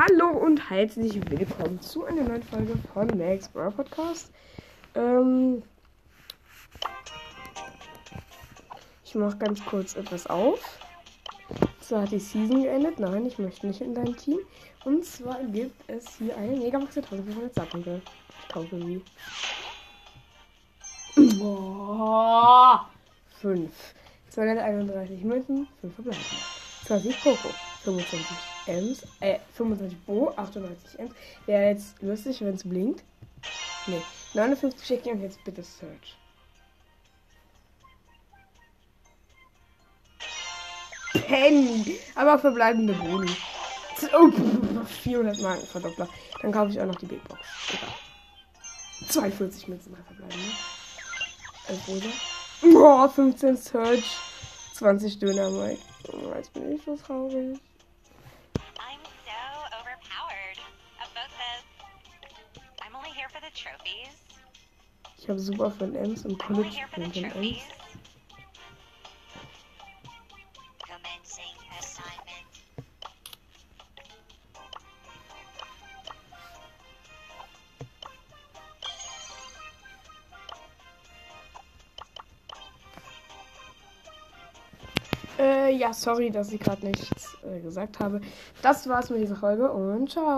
Hallo und herzlich willkommen zu einer neuen Folge von Max Brawl Podcast. Ähm, ich mache ganz kurz etwas auf. Zwar hat die Season geendet. Nein, ich möchte nicht in dein Team. Und zwar gibt es hier eine Megamax 1000, wie man jetzt sagen will. 1000 wie. Boah. 5. 231 Münzen, 5 verbleiben. 20 Poco, 25 Ms, äh, 25 Bo, 98 Ms. Wäre jetzt lustig, wenn es blinkt. Nee, 59 Chicken und jetzt bitte Search. Penny, aber verbleibende Boni. Oh, 400 Marken Verdoppler. Dann kaufe ich auch noch die Big Box. Egal. 42 Münzen verbleiben, ne? 11 Rosa. Oh, 15 Search. 20 Döner, Mike. Oh, jetzt bin ich so traurig. I'm so overpowered. I'm only here for the trophies. Ich habe super von Ems und I'm College von Ems. Commencing assignment. Ja, sorry, dass ich gerade nichts äh, gesagt habe. Das war's mit dieser Folge und ciao.